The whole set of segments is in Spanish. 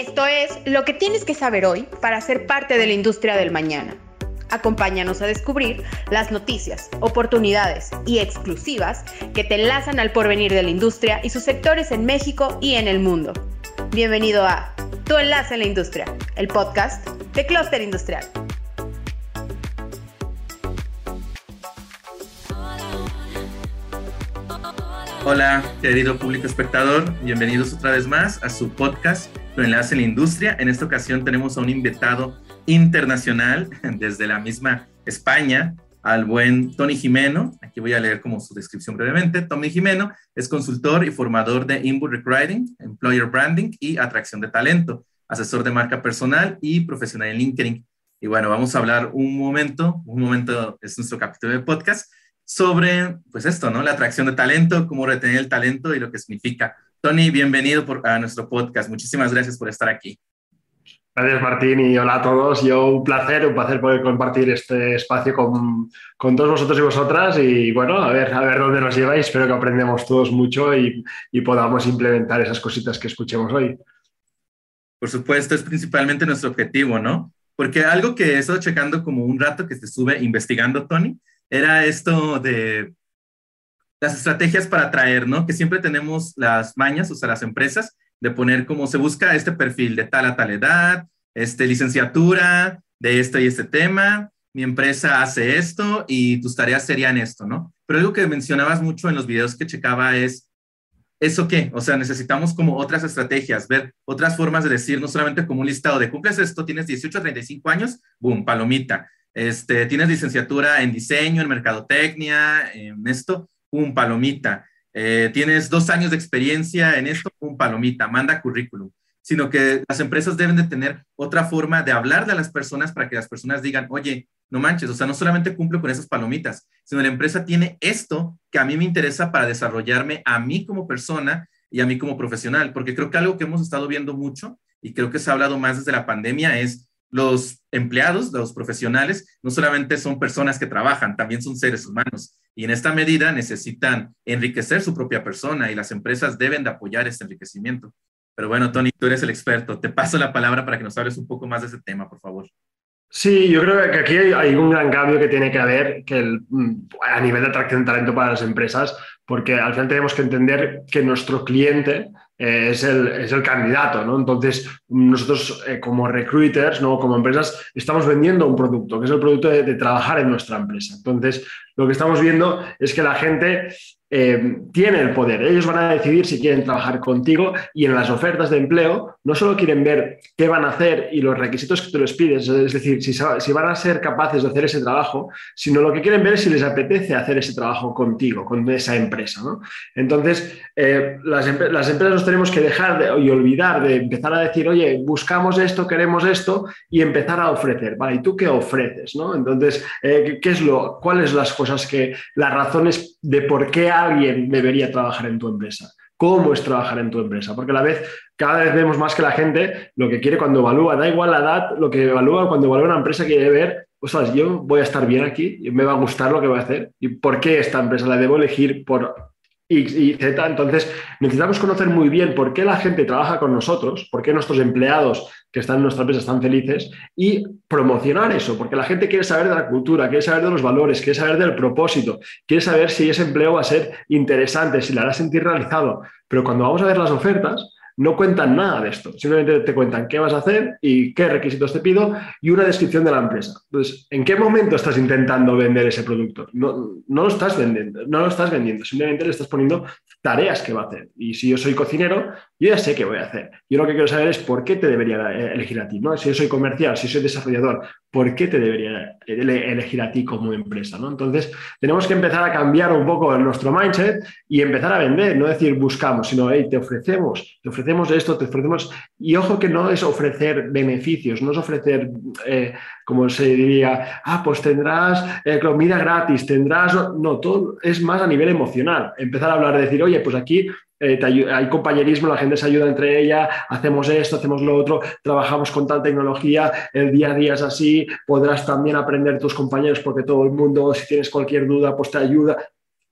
Esto es lo que tienes que saber hoy para ser parte de la industria del mañana. Acompáñanos a descubrir las noticias, oportunidades y exclusivas que te enlazan al porvenir de la industria y sus sectores en México y en el mundo. Bienvenido a Tu Enlace en la Industria, el podcast de Cluster Industrial. Hola, querido público espectador, bienvenidos otra vez más a su podcast, Enlace en la Industria. En esta ocasión tenemos a un invitado internacional desde la misma España, al buen Tony Jimeno. Aquí voy a leer como su descripción brevemente. Tony Jimeno es consultor y formador de Inbound Recruiting, Employer Branding y atracción de talento, asesor de marca personal y profesional en LinkedIn. Y bueno, vamos a hablar un momento, un momento es nuestro capítulo de podcast sobre, pues esto, ¿no? La atracción de talento, cómo retener el talento y lo que significa. Tony, bienvenido a nuestro podcast. Muchísimas gracias por estar aquí. Gracias, Martín, y hola a todos. Yo, un placer, un placer poder compartir este espacio con, con todos vosotros y vosotras. Y bueno, a ver, a ver dónde nos lleváis. Espero que aprendamos todos mucho y, y podamos implementar esas cositas que escuchemos hoy. Por supuesto, es principalmente nuestro objetivo, ¿no? Porque algo que he estado checando como un rato que se sube investigando, Tony, era esto de las estrategias para atraer, ¿no? Que siempre tenemos las mañas, o sea, las empresas, de poner como se busca este perfil de tal a tal edad, este, licenciatura, de este y este tema, mi empresa hace esto y tus tareas serían esto, ¿no? Pero algo que mencionabas mucho en los videos que checaba es, ¿eso qué? O sea, necesitamos como otras estrategias, ver otras formas de decir, no solamente como un listado de cumples esto, tienes 18 a 35 años, boom, palomita este, tienes licenciatura en diseño, en mercadotecnia, en esto, un palomita. Eh, tienes dos años de experiencia en esto, un palomita, manda currículum. Sino que las empresas deben de tener otra forma de hablar de las personas para que las personas digan, oye, no manches, o sea, no solamente cumplo con esas palomitas, sino la empresa tiene esto que a mí me interesa para desarrollarme a mí como persona y a mí como profesional, porque creo que algo que hemos estado viendo mucho y creo que se ha hablado más desde la pandemia es los empleados, los profesionales, no solamente son personas que trabajan, también son seres humanos. Y en esta medida necesitan enriquecer su propia persona y las empresas deben de apoyar este enriquecimiento. Pero bueno, Tony, tú eres el experto. Te paso la palabra para que nos hables un poco más de ese tema, por favor. Sí, yo creo que aquí hay un gran cambio que tiene que haber que mm, a nivel de atracción de talento para las empresas, porque al final tenemos que entender que nuestro cliente eh, es, el, es, el, candidato, ¿no? Entonces, nosotros eh, como recruiters, ¿no? como empresas, estamos vendiendo un producto, que es el producto de, de, trabajar en nuestra empresa. Entonces, lo que estamos viendo es que la gente eh, tiene el poder. Ellos van a decidir si quieren trabajar contigo y en las ofertas de empleo no solo quieren ver qué van a hacer y los requisitos que tú les pides, es decir, si, van a ser capaces de hacer ese trabajo, sino lo que quieren ver es si les apetece hacer ese trabajo contigo, con esa empresa. ¿no? Entonces, eh, las, empresas nos tenemos que dejar de, y olvidar de empezar a decir, oye, buscamos esto, queremos esto y empezar a ofrecer. Vale, ¿y tú qué ofreces? ¿no? Entonces, eh, ¿qué es lo, ¿cuáles las cosas que, las razones de por qué alguien debería trabajar en tu empresa. ¿Cómo es trabajar en tu empresa? Porque a la vez, cada vez vemos más que la gente lo que quiere cuando evalúa, da igual la edad, lo que evalúa cuando evalúa una empresa quiere ver, ostras, yo voy a estar bien aquí, me va a gustar lo que voy a hacer y por qué esta empresa la debo elegir por y, Z. Entonces, necesitamos conocer muy bien por qué la gente trabaja con nosotros, por qué nuestros empleados que están en nuestra empresa están felices y promocionar eso, porque la gente quiere saber de la cultura, quiere saber de los valores, quiere saber del propósito, quiere saber si ese empleo va a ser interesante, si le hará sentir realizado. Pero cuando vamos a ver las ofertas, no cuentan nada de esto, simplemente te cuentan qué vas a hacer y qué requisitos te pido y una descripción de la empresa. Entonces, ¿en qué momento estás intentando vender ese producto? No, no lo estás vendiendo, no lo estás vendiendo, simplemente le estás poniendo tareas que va a hacer. Y si yo soy cocinero, yo ya sé qué voy a hacer. Yo lo que quiero saber es por qué te debería elegir a ti, ¿no? Si yo soy comercial, si soy desarrollador, ¿por qué te debería elegir a ti como empresa, ¿no? Entonces, tenemos que empezar a cambiar un poco nuestro mindset y empezar a vender, no decir buscamos, sino, hey, te ofrecemos, te ofrecemos esto, te ofrecemos... Y ojo que no es ofrecer beneficios, no es ofrecer, eh, como se diría, ah, pues tendrás eh, comida gratis, tendrás... No, todo es más a nivel emocional. Empezar a hablar de decir, oye, pues aquí eh, hay compañerismo, la gente se ayuda entre ella, hacemos esto, hacemos lo otro, trabajamos con tal tecnología, el día a día es así, podrás también aprender tus compañeros porque todo el mundo, si tienes cualquier duda, pues te ayuda.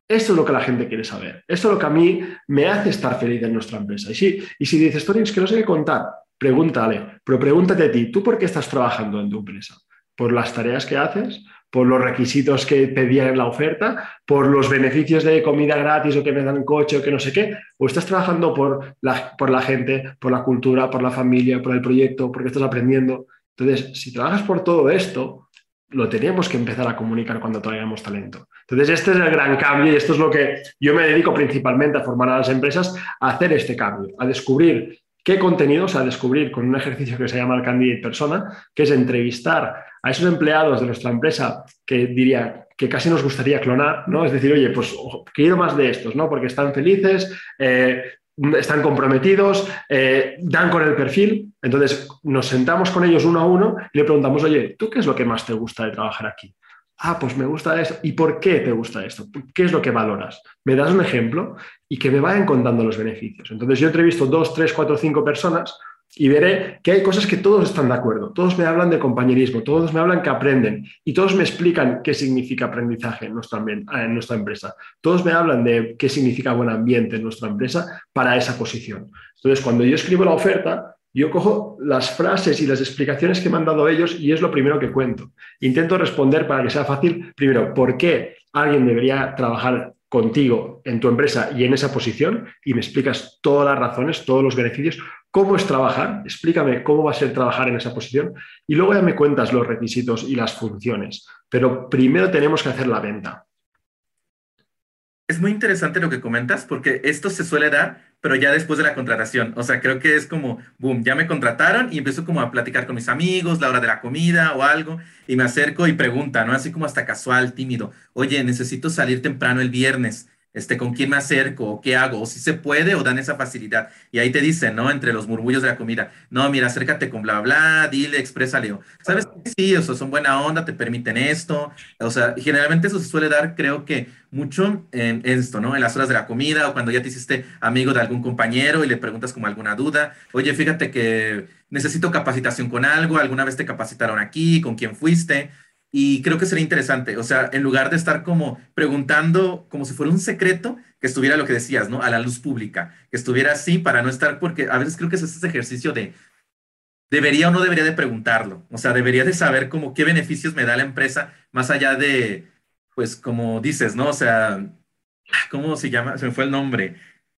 Esto es lo que la gente quiere saber. Esto es lo que a mí me hace estar feliz en nuestra empresa. Y si, y si dices, Tony, es que no sé qué contar, pregúntale, pero pregúntate a ti, ¿tú por qué estás trabajando en tu empresa? ¿Por las tareas que haces? Por los requisitos que pedían en la oferta, por los beneficios de comida gratis o que me dan coche o que no sé qué, o estás trabajando por la, por la gente, por la cultura, por la familia, por el proyecto, porque estás aprendiendo. Entonces, si trabajas por todo esto, lo teníamos que empezar a comunicar cuando traíamos talento. Entonces, este es el gran cambio y esto es lo que yo me dedico principalmente a formar a las empresas, a hacer este cambio, a descubrir qué contenidos, a descubrir con un ejercicio que se llama el Candidate Persona, que es entrevistar a esos empleados de nuestra empresa que diría que casi nos gustaría clonar, ¿no? Es decir, oye, pues quiero más de estos, ¿no? Porque están felices, eh, están comprometidos, eh, dan con el perfil. Entonces nos sentamos con ellos uno a uno y le preguntamos, oye, ¿tú qué es lo que más te gusta de trabajar aquí? Ah, pues me gusta esto. ¿Y por qué te gusta esto? ¿Qué es lo que valoras? ¿Me das un ejemplo? Y que me vayan contando los beneficios. Entonces yo entrevisto dos, tres, cuatro, cinco personas y veré que hay cosas que todos están de acuerdo. Todos me hablan de compañerismo, todos me hablan que aprenden y todos me explican qué significa aprendizaje en nuestra, en nuestra empresa. Todos me hablan de qué significa buen ambiente en nuestra empresa para esa posición. Entonces, cuando yo escribo la oferta, yo cojo las frases y las explicaciones que me han dado ellos y es lo primero que cuento. Intento responder para que sea fácil, primero, ¿por qué alguien debería trabajar contigo en tu empresa y en esa posición? Y me explicas todas las razones, todos los beneficios, cómo es trabajar, explícame cómo va a ser trabajar en esa posición y luego ya me cuentas los requisitos y las funciones. Pero primero tenemos que hacer la venta. Es muy interesante lo que comentas porque esto se suele dar, pero ya después de la contratación. O sea, creo que es como, boom, ya me contrataron y empiezo como a platicar con mis amigos, la hora de la comida o algo, y me acerco y pregunta, ¿no? Así como hasta casual, tímido, oye, necesito salir temprano el viernes este, con quién me acerco, qué hago, o si se puede, o dan esa facilidad. Y ahí te dicen, ¿no? Entre los murmullos de la comida, no, mira, acércate con bla, bla, dile, exprésale. ¿Sabes? Sí, o sea, son buena onda, te permiten esto. O sea, generalmente eso se suele dar, creo que mucho en esto, ¿no? En las horas de la comida o cuando ya te hiciste amigo de algún compañero y le preguntas como alguna duda. Oye, fíjate que necesito capacitación con algo, alguna vez te capacitaron aquí, con quién fuiste. Y creo que sería interesante, o sea, en lugar de estar como preguntando como si fuera un secreto, que estuviera lo que decías, ¿no? A la luz pública, que estuviera así para no estar, porque a veces creo que es ese ejercicio de, debería o no debería de preguntarlo, o sea, debería de saber como qué beneficios me da la empresa, más allá de, pues como dices, ¿no? O sea, ¿cómo se llama? Se me fue el nombre.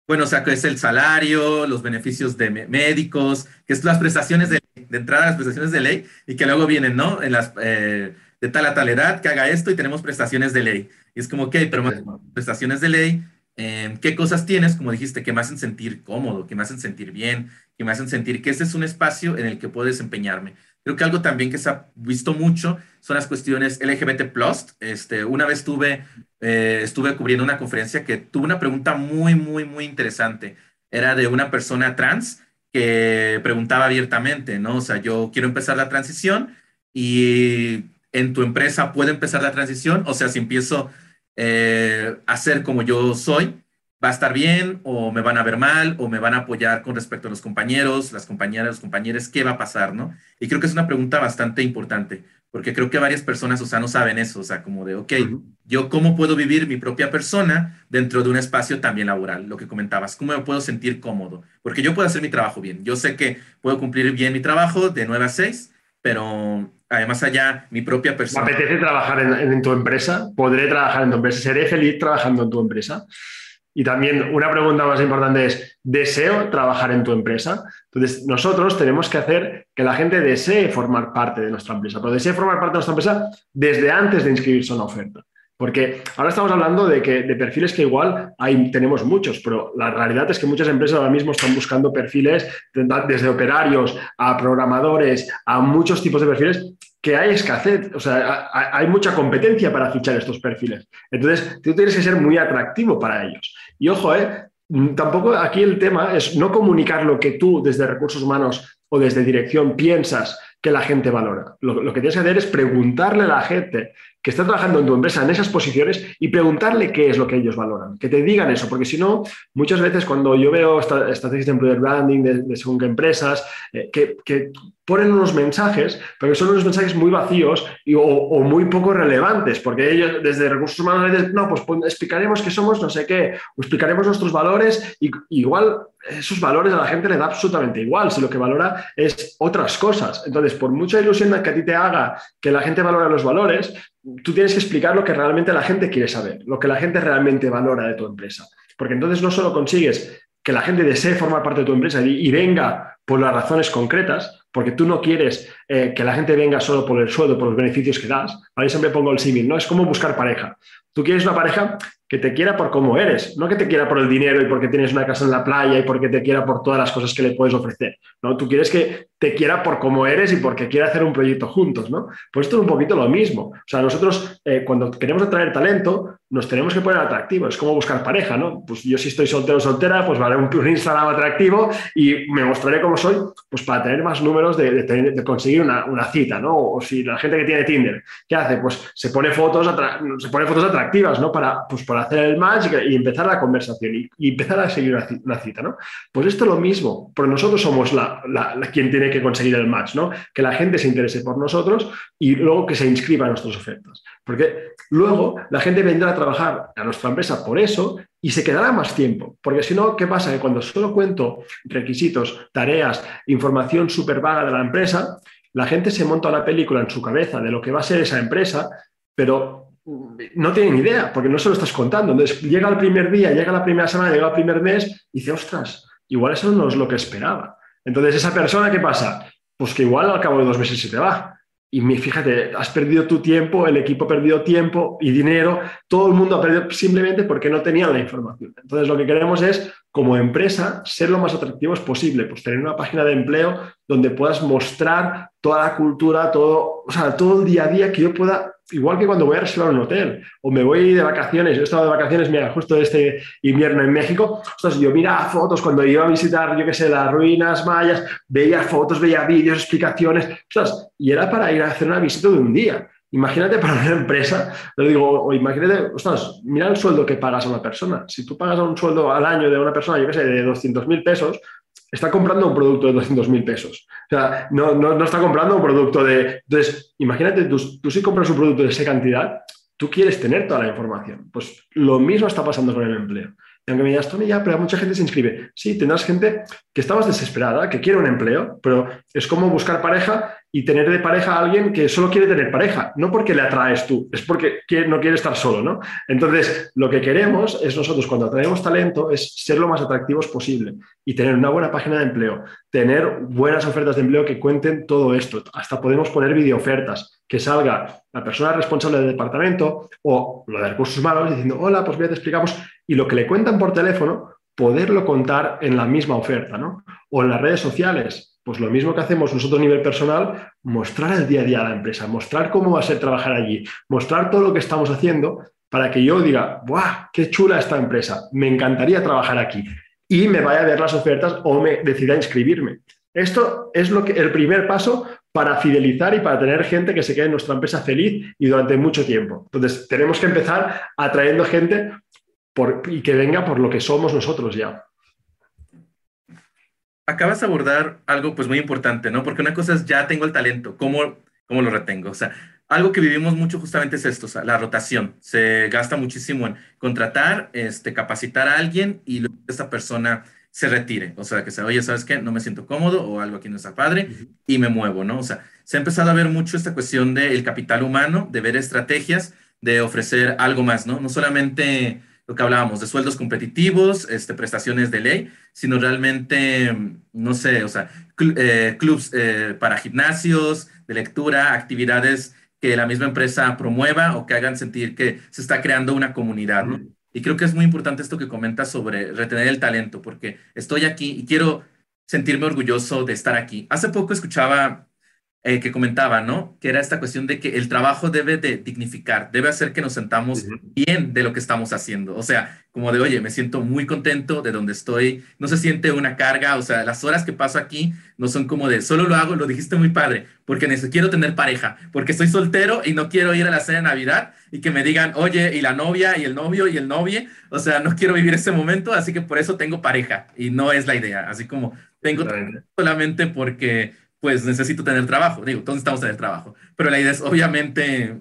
Bueno, o sea, que es el salario, los beneficios de médicos, que es las prestaciones de, de entrada, las prestaciones de ley, y que luego vienen, ¿no? En las... Eh, de tal a tal edad que haga esto y tenemos prestaciones de ley. Y es como, ok, pero más prestaciones de ley, em, ¿qué cosas tienes, como dijiste, que me hacen sentir cómodo, que me hacen sentir bien, que me hacen sentir que este es un espacio en el que puedo desempeñarme? Creo que algo también que se ha visto mucho son las cuestiones LGBT+. Este, una vez tuve, eh, estuve cubriendo una conferencia que tuvo una pregunta muy, muy, muy interesante. Era de una persona trans que preguntaba abiertamente, ¿no? O sea, yo quiero empezar la transición y en tu empresa puede empezar la transición? O sea, si empiezo eh, a ser como yo soy, ¿va a estar bien o me van a ver mal o me van a apoyar con respecto a los compañeros, las compañeras, los compañeros? ¿Qué va a pasar, no? Y creo que es una pregunta bastante importante, porque creo que varias personas, o sea, no saben eso, o sea, como de, ok, yo cómo puedo vivir mi propia persona dentro de un espacio también laboral, lo que comentabas, cómo me puedo sentir cómodo, porque yo puedo hacer mi trabajo bien, yo sé que puedo cumplir bien mi trabajo de 9 a 6, pero además allá mi propia persona. ¿Me apetece trabajar en, tu empresa? ¿Podré trabajar en tu empresa? ¿Seré feliz trabajando en tu empresa? Y también una pregunta más importante es, ¿deseo trabajar en tu empresa? Entonces, nosotros tenemos que hacer que la gente desee formar parte de nuestra empresa, pero desee formar parte de nuestra empresa desde antes de inscribirse a una oferta. Porque ahora estamos hablando de, que, de perfiles que igual hay, tenemos muchos, pero la realidad es que muchas empresas ahora mismo están buscando perfiles desde operarios a programadores, a muchos tipos de perfiles que hay escasez, o sea, hay mucha competencia para fichar estos perfiles. Entonces, tú tienes que ser muy atractivo para ellos. Y ojo, eh, tampoco aquí el tema es no comunicar lo que tú desde recursos humanos o desde dirección piensas que la gente valora. Lo, que tienes que hacer es preguntarle a la gente que está trabajando en tu empresa en esas posiciones y preguntarle qué es lo que ellos valoran, que te digan eso, porque si no, muchas veces cuando yo veo estrategias de employer branding de, de según qué empresas, eh, que, que ponen unos mensajes, pero son unos mensajes muy vacíos y, o, muy poco relevantes, porque ellos desde recursos humanos dicen, no, pues, explicaremos qué somos, no sé qué, explicaremos nuestros valores, y igual esos valores a la gente le da absolutamente igual, si lo que valora es otras cosas. Entonces, por mucha ilusión que a ti te haga que la gente valora los valores, tú tienes que explicar lo que realmente la gente quiere saber, lo que la gente realmente valora de tu empresa. Porque entonces no solo consigues que la gente desee formar parte de tu empresa y, venga por las razones concretas, porque tú no quieres eh, que la gente venga solo por el sueldo, por los beneficios que das. Ahí siempre pongo el símil, ¿no? Es como buscar pareja. Tú quieres una pareja que te quiera por cómo eres, no que te quiera por el dinero y porque tienes una casa en la playa y porque te quiera por todas las cosas que le puedes ofrecer. ¿no? Tú quieres que te quiera por cómo eres y porque quiera hacer un proyecto juntos. ¿no? Pues esto es un poquito lo mismo. O sea, nosotros eh, cuando queremos atraer talento, nos tenemos que poner atractivos. Es como buscar pareja, ¿no? Pues yo si estoy soltero o soltera, pues vale un, un Instagram atractivo y me mostraré cómo soy, pues para tener más números de, conseguir una, cita, ¿no? O si la gente que tiene Tinder, ¿qué hace? Pues se pone fotos, se pone fotos atractivas, ¿no? Para, pues para hacer el match y, empezar la conversación y, empezar a seguir una, cita, ¿no? Pues esto es lo mismo, porque nosotros somos la, quien tiene que conseguir el match, ¿no? Que la gente se interese por nosotros y luego que se inscriba a nuestras ofertas. Porque luego la gente vendrá a trabajar a nuestra empresa por eso y se quedará más tiempo. Porque si no, ¿qué pasa? Que cuando solo cuento requisitos, tareas, información súper vaga de la empresa, la gente se monta una película en su cabeza de lo que va a ser esa empresa, pero no tienen idea, porque no se lo estás contando. Entonces, llega el primer día, llega la primera semana, llega el primer mes y dice, ostras, igual eso no es lo que esperaba. Entonces, esa persona, ¿qué pasa? Pues que igual al cabo de dos meses se te va. Y fíjate, has perdido tu tiempo, el equipo ha perdido tiempo y dinero, todo el mundo ha perdido simplemente porque no tenía la información. Entonces, lo que queremos es, como empresa, ser lo más atractivos posible, pues tener una página de empleo donde puedas mostrar toda la cultura, todo, o sea, todo el día a día que yo pueda igual que cuando voy a reservar un hotel o me voy de vacaciones, yo he estado de vacaciones, mira, justo este invierno en México, ostras, yo mira fotos cuando iba a visitar, yo qué sé, las ruinas mayas, veía fotos, veía vídeos, explicaciones, ostras, y era para ir a hacer una visita de un día. Imagínate para una empresa, lo digo, o imagínate, ostras, mira el sueldo que pagas a una persona. Si tú pagas un sueldo al año de una persona, yo qué sé, de 200 mil pesos, está comprando un producto de 200 mil pesos. O sea, no, no, está comprando un producto de... Entonces, imagínate, tú, tú si compras un producto de esa cantidad, tú quieres tener toda la información. Pues lo mismo está pasando con el empleo. Y aunque me digas, Tony, ya, pero mucha gente se inscribe. Sí, tendrás gente que está más desesperada, que quiere un empleo, pero es como buscar pareja y tener de pareja a alguien que solo quiere tener pareja, no porque le atraes tú, es porque no quiere estar solo, ¿no? Entonces, lo que queremos es nosotros cuando atraemos talento es ser lo más atractivos posible y tener una buena página de empleo, tener buenas ofertas de empleo que cuenten todo esto. Hasta podemos poner videoofertas, que salga la persona responsable del departamento o lo de recursos humanos diciendo, hola, pues mira, te explicamos, y lo que le cuentan por teléfono, poderlo contar en la misma oferta, ¿no? O en las redes sociales, pues lo mismo que hacemos nosotros a nivel personal, mostrar el día a día a la empresa, mostrar cómo va a ser trabajar allí, mostrar todo lo que estamos haciendo para que yo diga, ¡buah! ¡Qué chula esta empresa! Me encantaría trabajar aquí. Y me vaya a ver las ofertas o me decida inscribirme. Esto es lo que, el primer paso para fidelizar y para tener gente que se quede en nuestra empresa feliz y durante mucho tiempo. Entonces, tenemos que empezar atrayendo gente y que venga por lo que somos nosotros ya acabas de abordar algo pues muy importante, ¿no? Porque una cosa es ya tengo el talento, ¿cómo, cómo lo retengo? O sea, algo que vivimos mucho justamente es esto, o sea, la rotación. Se gasta muchísimo en contratar, este, capacitar a alguien y luego esta persona se retire. O sea, que se, oye, ¿sabes qué? No me siento cómodo o algo aquí no está padre y me muevo, ¿no? O sea, se ha empezado a ver mucho esta cuestión del capital humano, de ver estrategias, de ofrecer algo más, ¿no? No solamente lo que hablábamos de sueldos competitivos, este, prestaciones de ley, sino realmente, no sé, o sea, eh, clubs eh, para gimnasios, de lectura, actividades que la misma empresa promueva o que hagan sentir que se está creando una comunidad, ¿no? Y creo que es muy importante esto que comentas sobre retener el talento, porque estoy aquí y quiero sentirme orgulloso de estar aquí. Hace poco escuchaba eh, que comentaba, ¿no? Que era esta cuestión de que el trabajo debe de dignificar, debe hacer que nos sentamos bien de lo que estamos haciendo. O sea, como de, oye, me siento muy contento de donde estoy, no se siente una carga, o sea, las horas que paso aquí no son como de, solo lo hago, lo dijiste muy padre, porque necesito, quiero tener pareja, porque estoy soltero y no quiero ir a la cena de Navidad y que me digan, oye, y la novia y el novio y el novie, o sea, no quiero vivir ese momento, así que por eso tengo pareja y no es la idea, así como tengo solamente porque pues necesito tener trabajo. Digo, todos necesitamos tener trabajo. Pero la idea es obviamente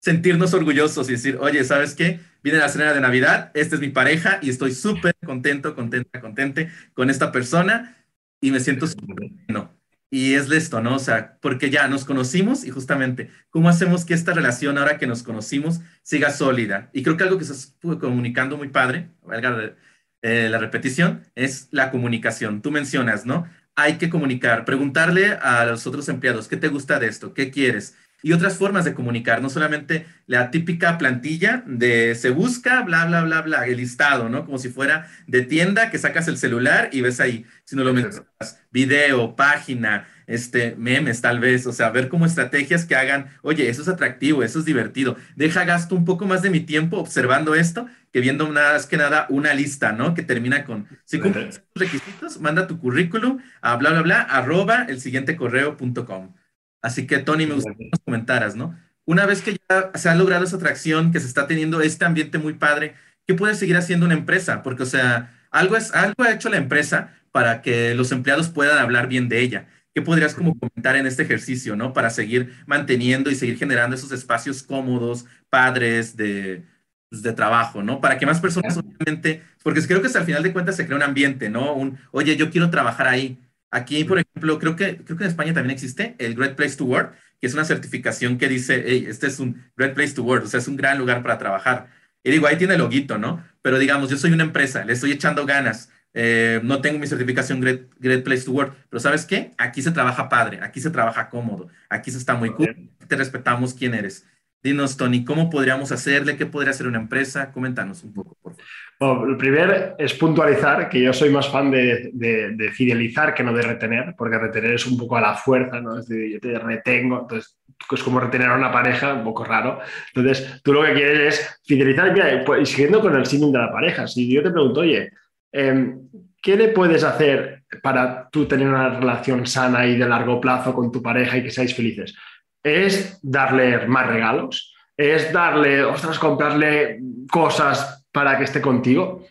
sentirnos orgullosos y decir, oye, ¿sabes qué? Viene la cena de Navidad, esta es mi pareja y estoy súper contento, contenta, contente con esta persona y me siento súper bueno. Y es esto, ¿no? O sea, porque ya nos conocimos y justamente, ¿cómo hacemos que esta relación, ahora que nos conocimos, siga sólida? Y creo que algo que estuvo comunicando muy padre, valga eh, la repetición, es la comunicación. Tú mencionas, ¿no? Hay que comunicar, preguntarle a los otros empleados, ¿qué te gusta de esto? ¿Qué quieres? Y otras formas de comunicar, no solamente la típica plantilla de se busca, bla, bla, bla, bla, el listado, ¿no? Como si fuera de tienda que sacas el celular y ves ahí, sino lo mencionas, video, página, este, memes tal vez, o sea, ver como estrategias que hagan, oye, eso es atractivo, eso es divertido, deja gasto un poco más de mi tiempo observando esto que viendo más que nada una lista, ¿no? Que termina con, si cumples los requisitos, manda tu currículum a bla, bla, bla, arroba el siguiente correo.com. Así que, Tony, me gustaría que nos comentaras, ¿no? Una vez que ya se ha logrado esa atracción, que se está teniendo este ambiente muy padre, ¿qué puede seguir haciendo una empresa? Porque, o sea, algo, es, algo ha hecho la empresa para que los empleados puedan hablar bien de ella. ¿Qué podrías como comentar en este ejercicio, ¿no? Para seguir manteniendo y seguir generando esos espacios cómodos, padres, de, pues, de trabajo, ¿no? Para que más personas, obviamente, porque creo que al final de cuentas se crea un ambiente, ¿no? Un, oye, yo quiero trabajar ahí. Aquí, por ejemplo, creo que, creo que en España también existe el Great Place to Work, que es una certificación que dice, hey, este es un Great Place to Work, o sea, es un gran lugar para trabajar. Y digo, ahí tiene el loguito, ¿no? Pero digamos, yo soy una empresa, le estoy echando ganas, eh, no tengo mi certificación Great, Great, Place to Work, pero ¿sabes qué? Aquí se trabaja padre, aquí se trabaja cómodo, aquí se está muy cool, te respetamos quién eres. Dinos, Tony, ¿cómo podríamos hacerle? ¿Qué podría hacer una empresa? Coméntanos un poco, por favor. Bueno, lo primero es puntualizar que yo soy más fan de, de, fidelizar que no de retener, porque retener es un poco a la fuerza, ¿no? Es decir, yo te retengo, entonces es como retener a una pareja, un poco raro. Entonces, tú lo que quieres es fidelizar. Mira, pues, y siguiendo con el símil de la pareja, si yo te pregunto, oye, em, ¿qué le puedes hacer para tú tener una relación sana y de largo plazo con tu pareja y que seáis felices? es darle más regalos, es darle, ostras, comprarle cosas para que esté contigo.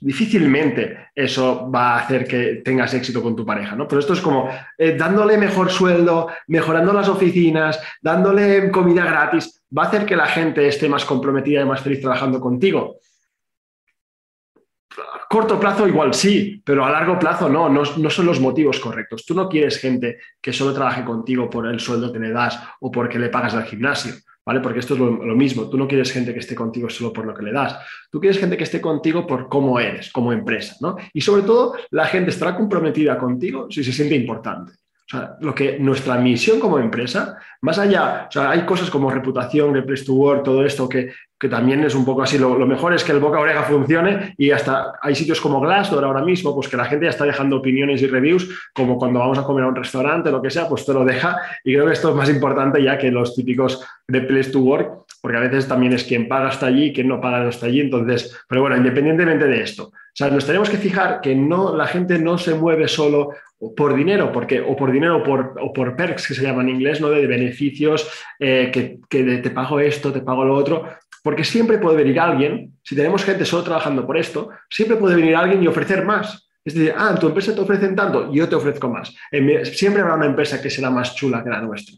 Difícilmente eso va a hacer que tengas éxito con tu pareja, ¿no? Pero esto es como eh, dándole mejor sueldo, mejorando las oficinas, dándole comida gratis, va a hacer que la gente esté más comprometida y más feliz trabajando contigo corto plazo igual sí, pero a largo plazo no, no, son los motivos correctos. Tú no quieres gente que solo trabaje contigo por el sueldo que le das o porque le pagas al gimnasio, ¿vale? Porque esto es lo, mismo. Tú no quieres gente que esté contigo solo por lo que le das. Tú quieres gente que esté contigo por cómo eres, como empresa, ¿no? Y sobre todo, la gente estará comprometida contigo si se siente importante. Lo que nuestra misión como empresa, más allá, o sea, hay cosas como reputación, el place to work, todo esto que, que también es un poco así. Lo, mejor es que el boca oreja funcione y hasta hay sitios como Glassdoor ahora mismo, pues que la gente ya está dejando opiniones y reviews, como cuando vamos a comer a un restaurante, lo que sea, pues te lo deja. Y creo que esto es más importante ya que los típicos de place to work, porque a veces también es quien paga hasta allí, quien no paga está allí. Entonces, pero bueno, independientemente de esto, o sea, nos tenemos que fijar que no, la gente no se mueve solo por dinero, porque, o por dinero o por, perks, que se llama en inglés, ¿no? de beneficios, eh, que, te pago esto, te pago lo otro, porque siempre puede venir alguien, si tenemos gente solo trabajando por esto, siempre puede venir alguien y ofrecer más. Es decir, ah, tu empresa te ofrecen tanto, yo te ofrezco más. Siempre habrá una empresa que será más chula que la nuestra.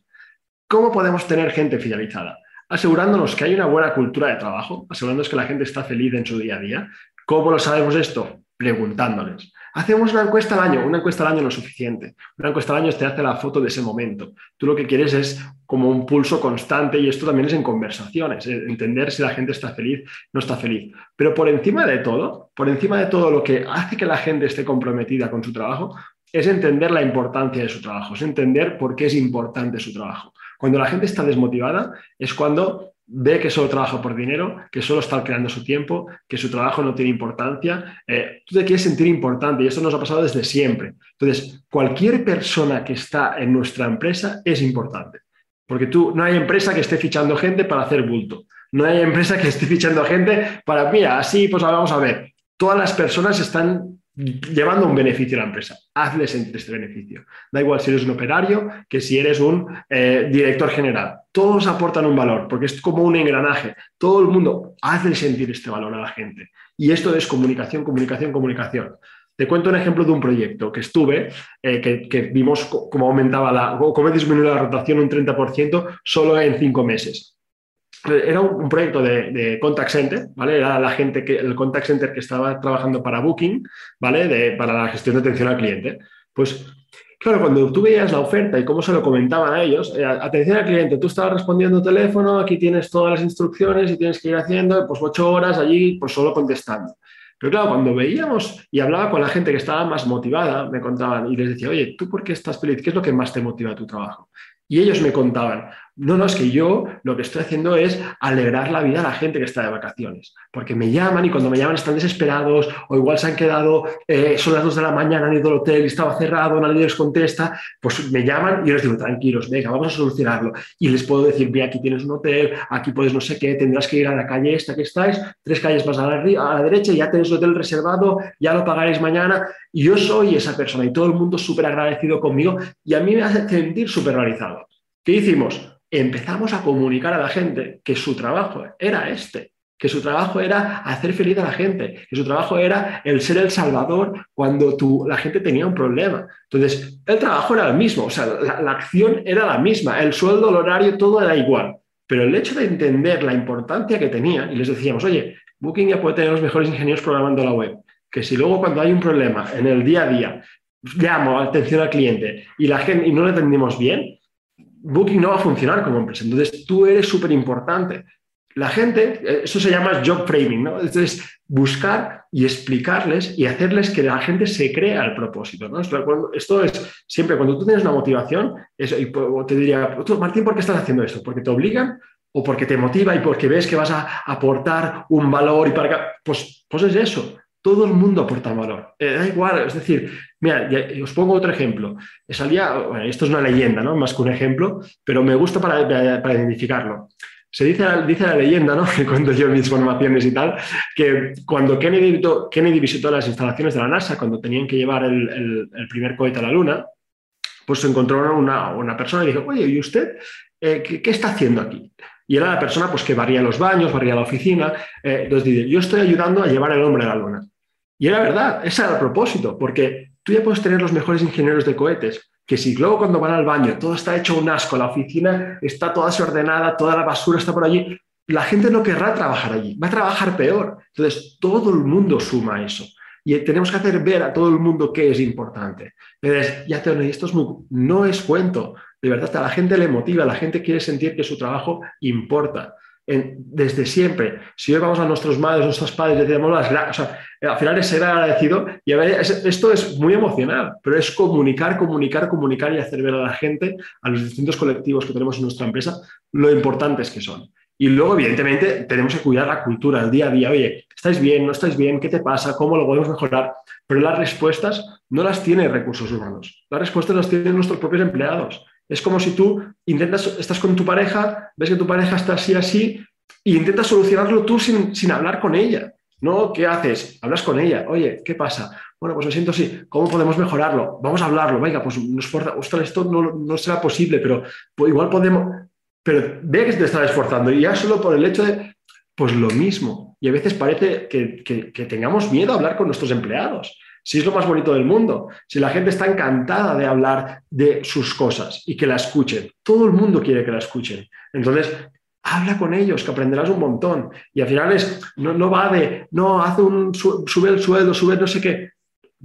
¿Cómo podemos tener gente fidelizada? Asegurándonos que hay una buena cultura de trabajo, asegurándonos que la gente está feliz en su día a día. ¿Cómo lo sabemos esto? Preguntándoles. Hacemos una encuesta al año, una encuesta al año no es suficiente. Una encuesta al año te hace la foto de ese momento. Tú lo que quieres es como un pulso constante y esto también es en conversaciones, entender si la gente está feliz, no está feliz. Pero por encima de todo, por encima de todo lo que hace que la gente esté comprometida con su trabajo, es entender la importancia de su trabajo, es entender por qué es importante su trabajo. Cuando la gente está desmotivada es cuando ve que solo trabaja por dinero, que solo está creando su tiempo, que su trabajo no tiene importancia. Eh, tú te quieres sentir importante y esto nos ha pasado desde siempre. Entonces, cualquier persona que está en nuestra empresa es importante. Porque tú, no hay empresa que esté fichando gente para hacer bulto. No hay empresa que esté fichando gente para, mira, así, pues vamos a ver. Todas las personas están llevando un beneficio a la empresa. Hazle sentir este beneficio. Da igual si eres un operario que si eres un eh, director general. Todos aportan un valor porque es como un engranaje. Todo el mundo hazle sentir este valor a la gente. Y esto es comunicación, comunicación, comunicación. Te cuento un ejemplo de un proyecto que estuve, eh, que, vimos cómo aumentaba la, cómo disminuía la rotación un 30% solo en cinco meses era un, proyecto de, contact center, ¿vale? Era la gente que, el contact center que estaba trabajando para Booking, ¿vale? para la gestión de atención al cliente. Pues, claro, cuando tú veías la oferta y cómo se lo comentaban a ellos, eh, atención al cliente, tú estabas respondiendo teléfono, aquí tienes todas las instrucciones y tienes que ir haciendo, pues ocho horas allí, pues solo contestando. Pero claro, cuando veíamos y hablaba con la gente que estaba más motivada, me contaban y les decía, oye, ¿tú por qué estás feliz? ¿Qué es lo que más te motiva tu trabajo? Y ellos me contaban, no, no, es que yo lo que estoy haciendo es alegrar la vida a la gente que está de vacaciones, porque me llaman y cuando me llaman están desesperados o igual se han quedado, eh, son las dos de la mañana, han ido al hotel y estaba cerrado, nadie les contesta, pues me llaman y yo les digo, tranquilos, venga, vamos a solucionarlo. Y les puedo decir, ve, aquí tienes un hotel, aquí puedes no sé qué, tendrás que ir a la calle esta que estáis, tres calles más a la, a la derecha, ya tenéis el hotel reservado, ya lo pagaréis mañana. Y yo soy esa persona y todo el mundo súper agradecido conmigo y a mí me hace sentir súper realizado. ¿Qué hicimos? Empezamos a comunicar a la gente que su trabajo era este, que su trabajo era hacer feliz a la gente, que su trabajo era el ser el salvador cuando la gente tenía un problema. Entonces, el trabajo era el mismo, o sea, la, acción era la misma, el sueldo, el horario, todo era igual. Pero el hecho de entender la importancia que tenía, y les decíamos, oye, Booking ya puede tener los mejores ingenieros programando la web, que si luego cuando hay un problema en el día a día, llamo atención al cliente y la gente no le atendimos bien, Booking no va a funcionar como empresa. Entonces, tú eres súper importante. La gente, eh, eso se llama job framing, ¿no? Entonces, buscar y explicarles y hacerles que la gente se crea el propósito, ¿no? Esto es siempre, cuando tú tienes una motivación, eso, y te diría, Martín, ¿por qué estás haciendo esto? ¿Porque te obligan o porque te motiva y porque ves que vas a aportar un valor y para pues, pues es eso. Todo el mundo aporta valor. Eh, da igual, es decir, mira, os pongo otro ejemplo. Salía, esto es una leyenda, ¿no? Más que un ejemplo, pero me gusta para, identificarlo. Se dice, la leyenda, ¿no? que cuando yo mis formaciones y tal, que cuando Kennedy, visitó las instalaciones de la NASA, cuando tenían que llevar el, primer cohete a la Luna, pues se encontró una, persona y dijo, oye, ¿y usted eh, ¿qué, está haciendo aquí? Y era la persona pues, que varía los baños, varía la oficina. Eh, entonces dice, yo estoy ayudando a llevar el hombre a la Luna. Y era verdad, ese era el propósito, porque tú ya puedes tener los mejores ingenieros de cohetes, que si luego cuando van al baño todo está hecho un asco, la oficina está toda desordenada, toda la basura está por allí, la gente no querrá trabajar allí, va a trabajar peor. Entonces, todo el mundo suma eso. Y tenemos que hacer ver a todo el mundo qué es importante. Entonces, ya te esto es no es cuento. De verdad, a la gente le motiva, la gente quiere sentir que su trabajo importa desde siempre. Si hoy vamos a nuestros madres, nuestros padres, decimos las, o al final es ser agradecido y esto es muy emocional, pero es comunicar, comunicar, comunicar y hacer ver a la gente, a los distintos colectivos que tenemos en nuestra empresa, lo importantes que son. Y luego, evidentemente, tenemos que cuidar la cultura, el día a día. Oye, ¿estáis bien? ¿No estáis bien? ¿Qué te pasa? ¿Cómo lo podemos mejorar? Pero las respuestas no las tiene recursos humanos. Las respuestas las tienen nuestros propios empleados. Es como si tú intentas, estás con tu pareja, ves que tu pareja está así, así, e intentas solucionarlo tú sin, hablar con ella. ¿No? ¿Qué haces? Hablas con ella. Oye, ¿qué pasa? Bueno, pues me siento así. ¿Cómo podemos mejorarlo? Vamos a hablarlo. Venga, pues nos esfuerza. Ostras, esto no, será posible, pero pues igual podemos. Pero ve que te está esforzando y ya solo por el hecho de, pues lo mismo. Y a veces parece que, que tengamos miedo a hablar con nuestros empleados si es lo más bonito del mundo, si la gente está encantada de hablar de sus cosas y que la escuchen, todo el mundo quiere que la escuchen. Entonces, habla con ellos, que aprenderás un montón. Y al final es, no, va de, no, hace un, sube el sueldo, sube no sé qué,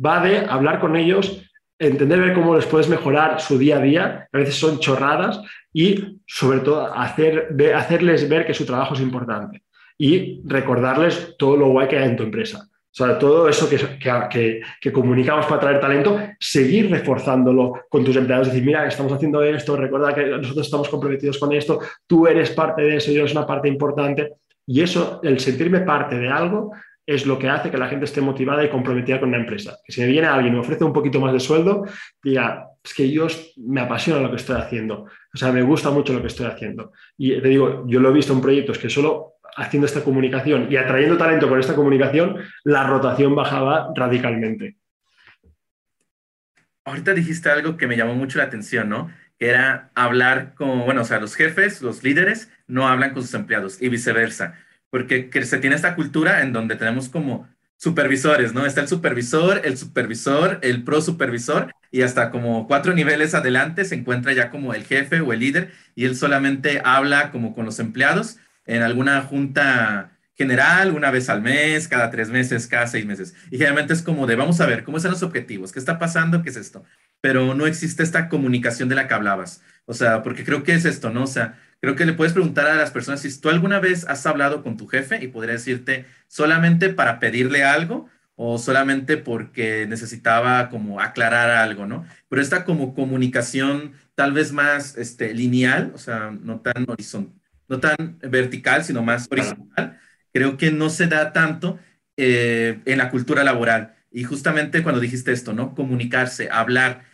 va de hablar con ellos, entender ver cómo les puedes mejorar su día a día, a veces son chorradas, y sobre todo hacer, hacerles ver que su trabajo es importante y recordarles todo lo guay que hay en tu empresa O sea, todo eso que, que, que, comunicamos para atraer talento, seguir reforzándolo con tus empleados, decir, mira, estamos haciendo esto, recuerda que nosotros estamos comprometidos con esto, tú eres parte de eso, yo eres una parte importante. Y eso, el sentirme parte de algo, es lo que hace que la gente esté motivada y comprometida con una empresa. Que si me viene alguien y me ofrece un poquito más de sueldo, diga, es que yo me apasiona lo que estoy haciendo. O sea, me gusta mucho lo que estoy haciendo. Y te digo, yo lo he visto en proyectos que solo haciendo esta comunicación y atrayendo talento con esta comunicación, la rotación bajaba radicalmente. Ahorita dijiste algo que me llamó mucho la atención, ¿no? Que era hablar con, bueno, o sea, los jefes, los líderes, no hablan con sus empleados y viceversa, porque se tiene esta cultura en donde tenemos como supervisores, ¿no? Está el supervisor, el supervisor, el pro supervisor y hasta como cuatro niveles adelante se encuentra ya como el jefe o el líder y él solamente habla como con los empleados en alguna junta general, una vez al mes, cada tres meses, cada seis meses. Y generalmente es como de, vamos a ver, ¿cómo están los objetivos? ¿Qué está pasando? ¿Qué es esto? Pero no existe esta comunicación de la que hablabas. O sea, porque creo que es esto, ¿no? O sea, creo que le puedes preguntar a las personas si tú alguna vez has hablado con tu jefe y podría decirte solamente para pedirle algo o solamente porque necesitaba como aclarar algo, ¿no? Pero esta como comunicación tal vez más este, lineal, o sea, no tan horizontal no tan vertical, sino más horizontal, creo que no se da tanto eh, en la cultura laboral. Y justamente cuando dijiste esto, ¿no? Comunicarse, hablar.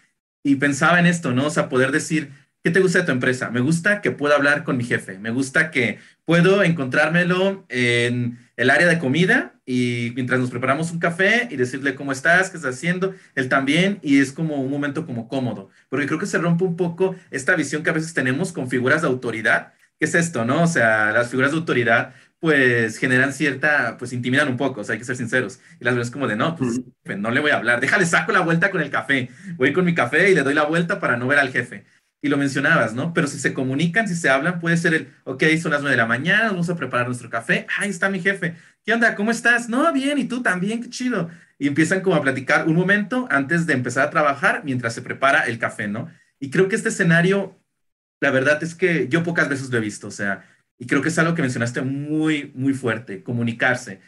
Y pensaba en esto, ¿no? O sea, poder decir, ¿qué te gusta de tu empresa? Me gusta que pueda hablar con mi jefe. Me gusta que puedo encontrármelo en el área de comida y mientras nos preparamos un café y decirle cómo estás, qué estás haciendo, él también, y es como un momento como cómodo, porque creo que se rompe un poco esta visión que a veces tenemos con figuras de autoridad, ¿qué es esto, no? O sea, las figuras de autoridad pues generan cierta, pues intimidan un poco, o sea, hay que ser sinceros. Y las veces como de, no, pues, no le voy a hablar, déjale, saco la vuelta con el café, voy con mi café y le doy la vuelta para no ver al jefe. Y lo mencionabas, ¿no? Pero si se comunican, si se hablan, puede ser el, ok, son las nueve de la mañana, vamos a preparar nuestro café, ahí está mi jefe, ¿qué onda? ¿Cómo estás? No, bien, y tú también, qué chido. Y empiezan como a platicar un momento antes de empezar a trabajar mientras se prepara el café, ¿no? Y creo que este escenario la verdad es que yo pocas veces lo he visto, o sea, y creo que es algo que mencionaste muy, muy fuerte, comunicarse.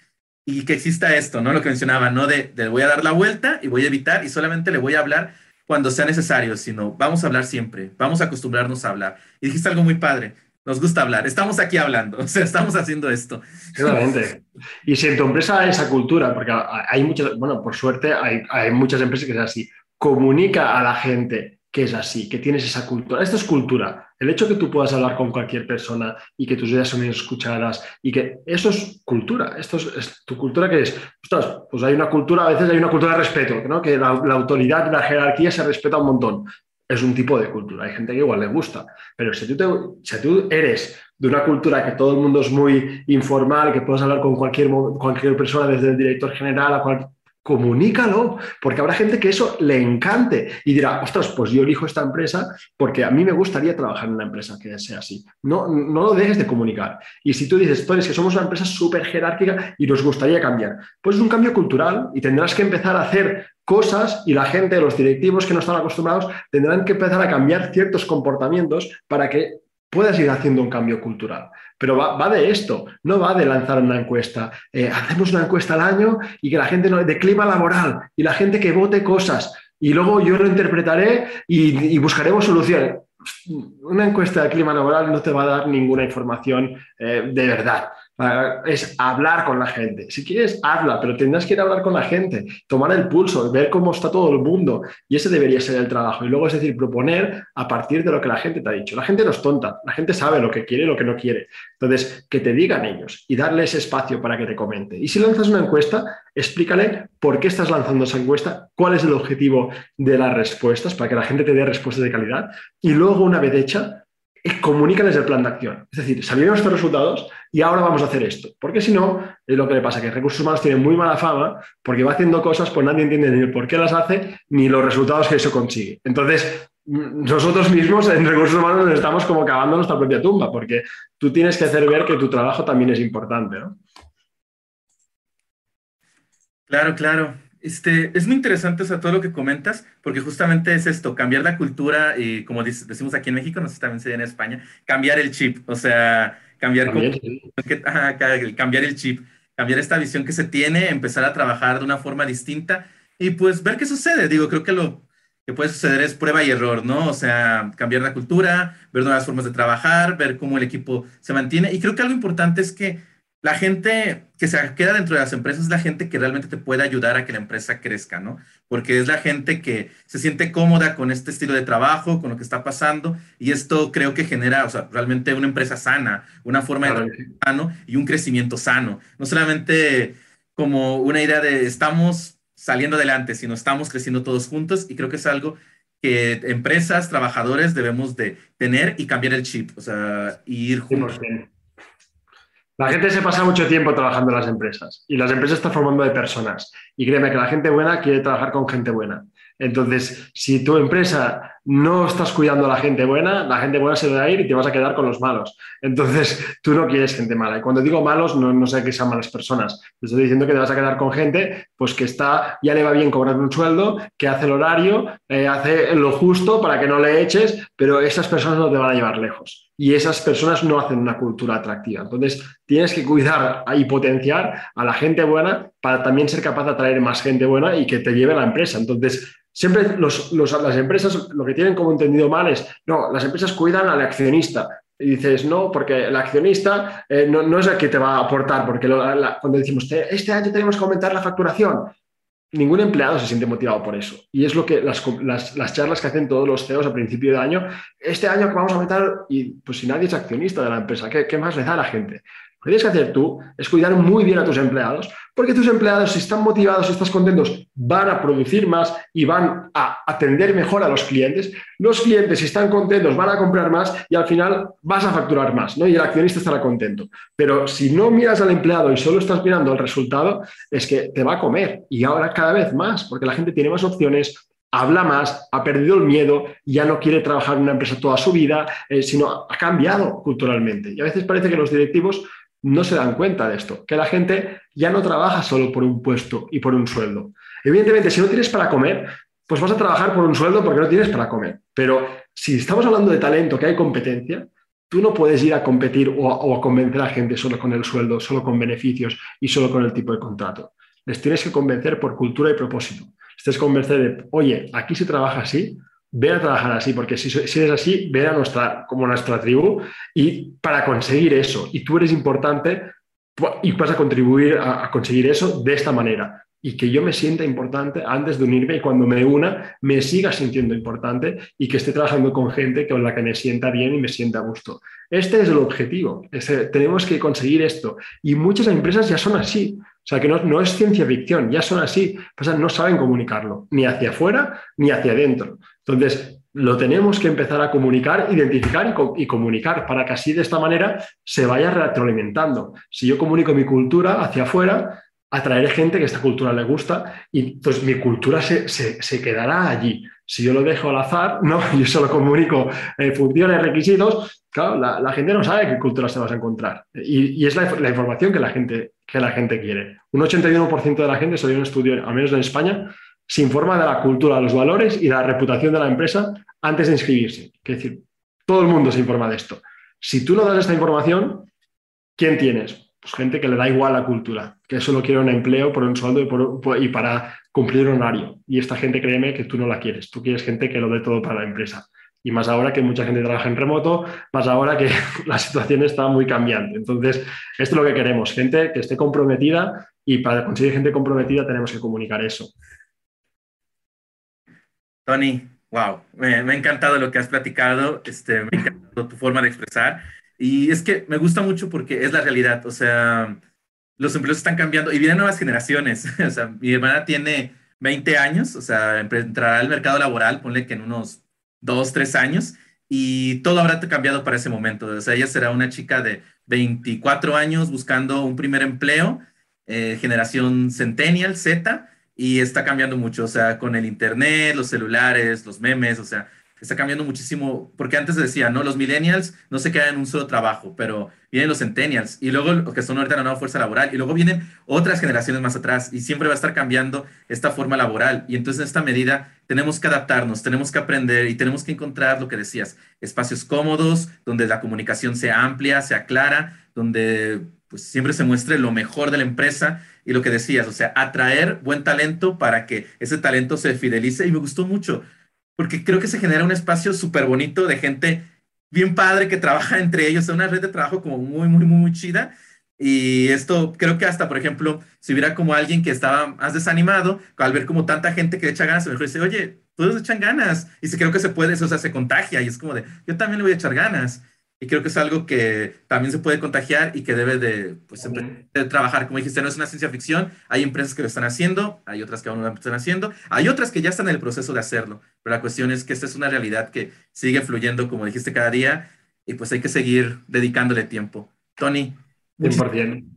Y que exista esto, ¿no? Lo que mencionaba, ¿no? De, voy a dar la vuelta y voy a evitar y solamente le voy a hablar cuando sea necesario, sino vamos a hablar siempre, vamos a acostumbrarnos a hablar. Y dijiste algo muy padre, nos gusta hablar, estamos aquí hablando, o sea, estamos haciendo esto. Claramente. Y si en tu empresa esa cultura, porque hay muchas, bueno, por suerte hay, hay muchas empresas que es así, comunica a la gente que es así, que tienes esa cultura. Esto es cultura. El hecho que tú puedas hablar con cualquier persona y que tus ideas son escuchadas y que eso es cultura. Esto es, tu cultura que es, ostras, pues hay una cultura, a veces hay una cultura de respeto, ¿no? que la, autoridad, la jerarquía se respeta un montón. Es un tipo de cultura. Hay gente que igual le gusta. Pero si tú, si tú eres de una cultura que todo el mundo es muy informal, que puedes hablar con cualquier, cualquier persona, desde el director general a cualquier comunícalo, porque habrá gente que eso le encante y dirá, ostras, pues yo elijo esta empresa porque a mí me gustaría trabajar en una empresa que sea así. No, no lo dejes de comunicar. Y si tú dices, tú que somos una empresa súper jerárquica y nos gustaría cambiar, pues es un cambio cultural y tendrás que empezar a hacer cosas y la gente, los directivos que no están acostumbrados, tendrán que empezar a cambiar ciertos comportamientos para que puedas ir haciendo un cambio cultural. Pero va, de esto, no va de lanzar una encuesta. Eh, hacemos una encuesta al año y que la gente no, de clima laboral y la gente que vote cosas y luego yo lo interpretaré y, buscaremos soluciones. Una encuesta de clima laboral no te va a dar ninguna información eh, de verdad es hablar con la gente. Si quieres, habla, pero tendrás que ir a hablar con la gente, tomar el pulso, ver cómo está todo el mundo. Y ese debería ser el trabajo. Y luego, es decir, proponer a partir de lo que la gente te ha dicho. La gente no es tonta, la gente sabe lo que quiere y lo que no quiere. Entonces, que te digan ellos y darles espacio para que te comente. Y si lanzas una encuesta, explícale por qué estás lanzando esa encuesta, cuál es el objetivo de las respuestas, para que la gente te dé respuestas de calidad. Y luego, una vez hecha, comunícales el plan de acción. Es decir, salieron estos resultados y ahora vamos a hacer esto. Porque si no, es lo que le pasa, que recursos humanos tienen muy mala fama porque va haciendo cosas, pues nadie entiende ni por qué las hace ni los resultados que eso consigue. Entonces, nosotros mismos en recursos humanos nos estamos como cavando nuestra propia tumba porque tú tienes que hacer ver que tu trabajo también es importante. Claro, claro. Este, es muy interesante todo lo que comentas, porque justamente es esto, cambiar la cultura y como decimos aquí en México, no sé si también se en España, cambiar el chip, o sea, cambiar, cambiar el chip, cambiar esta visión que se tiene, empezar a trabajar de una forma distinta y pues ver qué sucede. Digo, creo que lo que puede suceder es prueba y error, ¿no? O sea, cambiar la cultura, ver nuevas formas de trabajar, ver cómo el equipo se mantiene. Y creo que algo importante es que la gente que se queda dentro de las empresas es la gente que realmente te puede ayudar a que la empresa crezca, ¿no? Porque es la gente que se siente cómoda con este estilo de trabajo, con lo que está pasando, y esto creo que genera, o sea, realmente una empresa sana, una forma de trabajar sano y un crecimiento sano. No solamente como una idea de estamos saliendo adelante, sino estamos creciendo todos juntos, y creo que es algo que empresas, trabajadores debemos de tener y cambiar el chip, o sea, ir juntos. La gente se pasa mucho tiempo trabajando en las empresas y las empresas están formando de personas. Y créeme que la gente buena quiere trabajar con gente buena. Entonces, si tu empresa no estás cuidando a la gente buena, la gente buena se va a ir y te vas a quedar con los malos. Entonces, tú no quieres gente mala. Y cuando digo malos, no, no sé que sean malas personas. Te estoy diciendo que te vas a quedar con gente pues que está, ya le va bien cobrar un sueldo, que hace el horario, eh, hace lo justo para que no le eches, pero esas personas no te van a llevar lejos. Y esas personas no hacen una cultura atractiva. Entonces, tienes que cuidar y potenciar a la gente buena para también ser capaz de atraer más gente buena y que te lleve a la empresa. Entonces, Siempre las empresas lo que tienen como entendido mal es, no, las empresas cuidan al accionista. Y dices, no, porque el accionista eh, no, es el que te va a aportar, porque cuando decimos, este año tenemos que aumentar la facturación, ningún empleado se siente motivado por eso. Y es lo que las, charlas que hacen todos los CEOs a principio de año, este año vamos a aumentar, y pues si nadie es accionista de la empresa, ¿qué, qué más le da a la gente? Lo que tienes que hacer tú es cuidar muy bien a tus empleados, porque tus empleados, si están motivados, si están contentos, van a producir más y van a atender mejor a los clientes. Los clientes, si están contentos, van a comprar más y al final vas a facturar más, ¿no? Y el accionista estará contento. Pero si no miras al empleado y solo estás mirando el resultado, es que te va a comer y ahora cada vez más, porque la gente tiene más opciones, habla más, ha perdido el miedo, ya no quiere trabajar en una empresa toda su vida, eh, sino ha cambiado culturalmente. Y a veces parece que los directivos no se dan cuenta de esto, que la gente ya no trabaja solo por un puesto y por un sueldo. Evidentemente, si no tienes para comer, pues vas a trabajar por un sueldo porque no tienes para comer. Pero si estamos hablando de talento, que hay competencia, tú no puedes ir a competir o a, convencer a gente solo con el sueldo, solo con beneficios y solo con el tipo de contrato. Les tienes que convencer por cultura y propósito. Les tienes convencer de, oye, aquí se trabaja así, ven a trabajar así, porque si, si eres así, ven a nuestra, como nuestra tribu y para conseguir eso, y tú eres importante y vas a contribuir a, conseguir eso de esta manera. Y que yo me sienta importante antes de unirme y cuando me una me siga sintiendo importante y que esté trabajando con gente con la que me sienta bien y me sienta a gusto. Este es el objetivo. tenemos que conseguir esto. Y muchas empresas ya son así. O sea, que no, es ciencia ficción, ya son así. Pasa, no saben comunicarlo, ni hacia afuera ni hacia adentro. Entonces, lo tenemos que empezar a comunicar, identificar y, comunicar para que así de esta manera se vaya retroalimentando. Si yo comunico mi cultura hacia afuera, atraeré gente que esta cultura le gusta y entonces mi cultura se, se, quedará allí. Si yo lo dejo al azar, no, yo solo comunico eh, funciones, requisitos, claro, la, gente no sabe qué cultura se vas a encontrar. Y, es la, la, información que la gente, que la gente quiere. Un 81% de la gente, salió un estudio, al menos en España, se informa de la cultura, de los valores y de la reputación de la empresa antes de inscribirse. Es decir, todo el mundo se informa de esto. Si tú no das esta información, ¿quién tienes? Pues gente que le da igual la cultura, que solo quiere un empleo por un sueldo y, para cumplir un horario. Y esta gente, créeme que tú no la quieres. Tú quieres gente que lo dé todo para la empresa. Y más ahora que mucha gente trabaja en remoto, más ahora que la situación está muy cambiante. Entonces, esto es lo que queremos, gente que esté comprometida y para conseguir gente comprometida tenemos que comunicar eso. Tony, wow, me, ha encantado lo que has platicado, este, me ha encantado tu forma de expresar. Y es que me gusta mucho porque es la realidad, o sea, los empleos están cambiando y vienen nuevas generaciones. o sea, mi hermana tiene 20 años, o sea, entrará al mercado laboral, ponle que en unos 2, 3 años, y todo habrá cambiado para ese momento. O sea, ella será una chica de 24 años buscando un primer empleo, eh, generación Centennial, Z, y está cambiando mucho, o sea, con el Internet, los celulares, los memes, o sea, está cambiando muchísimo, porque antes decía, ¿no? Los millennials no se quedan en un solo trabajo, pero vienen los centennials y luego los que son ahorita la nueva fuerza laboral y luego vienen otras generaciones más atrás y siempre va a estar cambiando esta forma laboral y entonces en esta medida tenemos que adaptarnos, tenemos que aprender y tenemos que encontrar lo que decías, espacios cómodos donde la comunicación sea amplia, sea clara, donde pues siempre se muestre lo mejor de la empresa y lo que decías, o sea, atraer buen talento para que ese talento se fidelice. Y me gustó mucho, porque creo que se genera un espacio súper bonito de gente bien padre que trabaja entre ellos, una red de trabajo como muy, muy, muy, muy chida. Y esto creo que hasta, por ejemplo, si hubiera como alguien que estaba más desanimado, al ver como tanta gente que echa ganas, a lo mejor dice, oye, todos echan ganas. Y si creo que se puede, eso o sea, se contagia y es como de, yo también le voy a echar ganas. Y creo que es algo que también se puede contagiar y que debe de, pues, de trabajar. Como dijiste, no es una ciencia ficción. Hay empresas que lo están haciendo, hay otras que aún no lo están haciendo, hay otras que ya están en el proceso de hacerlo. Pero la cuestión es que esta es una realidad que sigue fluyendo, como dijiste, cada día y pues hay que seguir dedicándole tiempo. Tony, por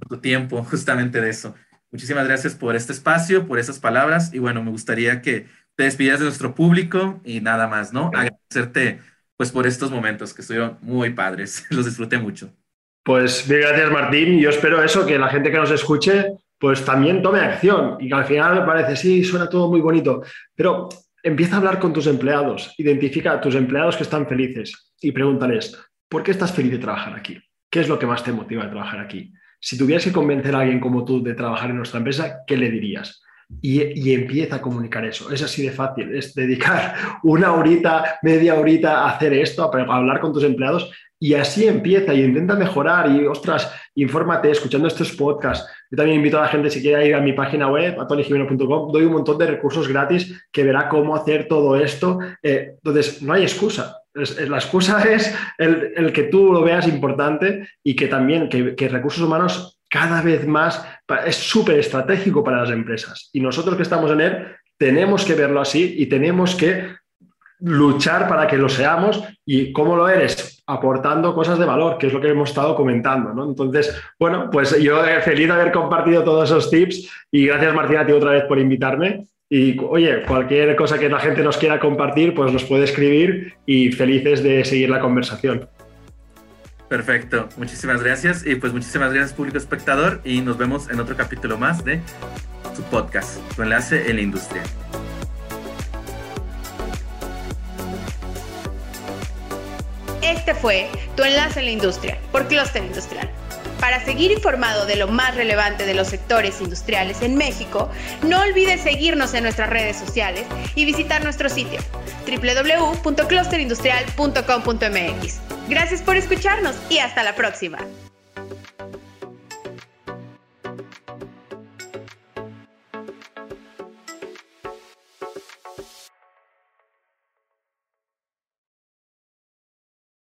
tu tiempo, justamente de eso. Muchísimas gracias por este espacio, por esas palabras y bueno, me gustaría que te despidieras de nuestro público y nada más, ¿no? Agradecerte pues por estos momentos que estuvieron muy padres, los disfruté mucho. Pues bien, gracias Martín, yo espero eso, que la gente que nos escuche pues también tome acción y que al final me parece, sí, suena todo muy bonito, pero empieza a hablar con tus empleados, identifica a tus empleados que están felices y pregúntales, ¿por qué estás feliz de trabajar aquí? ¿Qué es lo que más te motiva de trabajar aquí? Si tuvieras que convencer a alguien como tú de trabajar en nuestra empresa, ¿qué le dirías? Y, empieza a comunicar eso. Es así de fácil, es dedicar una horita, media horita a hacer esto, a, hablar con tus empleados y así empieza y intenta mejorar y, ostras, infórmate escuchando estos podcasts. Yo también invito a la gente, si quiere ir a mi página web, atoligimeno.com, doy un montón de recursos gratis que verá cómo hacer todo esto. Eh, entonces, no hay excusa. la excusa es el, que tú lo veas importante y que también que recursos humanos cada vez más es súper estratégico para las empresas. Y nosotros que estamos en él tenemos que verlo así y tenemos que luchar para que lo seamos. ¿Y cómo lo eres? Aportando cosas de valor, que es lo que hemos estado comentando. ¿no? Entonces, bueno, pues yo feliz de haber compartido todos esos tips y gracias Martina a ti otra vez por invitarme. Y oye, cualquier cosa que la gente nos quiera compartir, pues nos puede escribir y felices de seguir la conversación. Perfecto, muchísimas gracias y pues muchísimas gracias público espectador y nos vemos en otro capítulo más de su podcast, su enlace en la industria. Este fue tu enlace en la industria por Cluster Industrial. Para seguir informado de lo más relevante de los sectores industriales en México, no olvides seguirnos en nuestras redes sociales y visitar nuestro sitio www.clusterindustrial.com.mx. Gracias por escucharnos y hasta la próxima.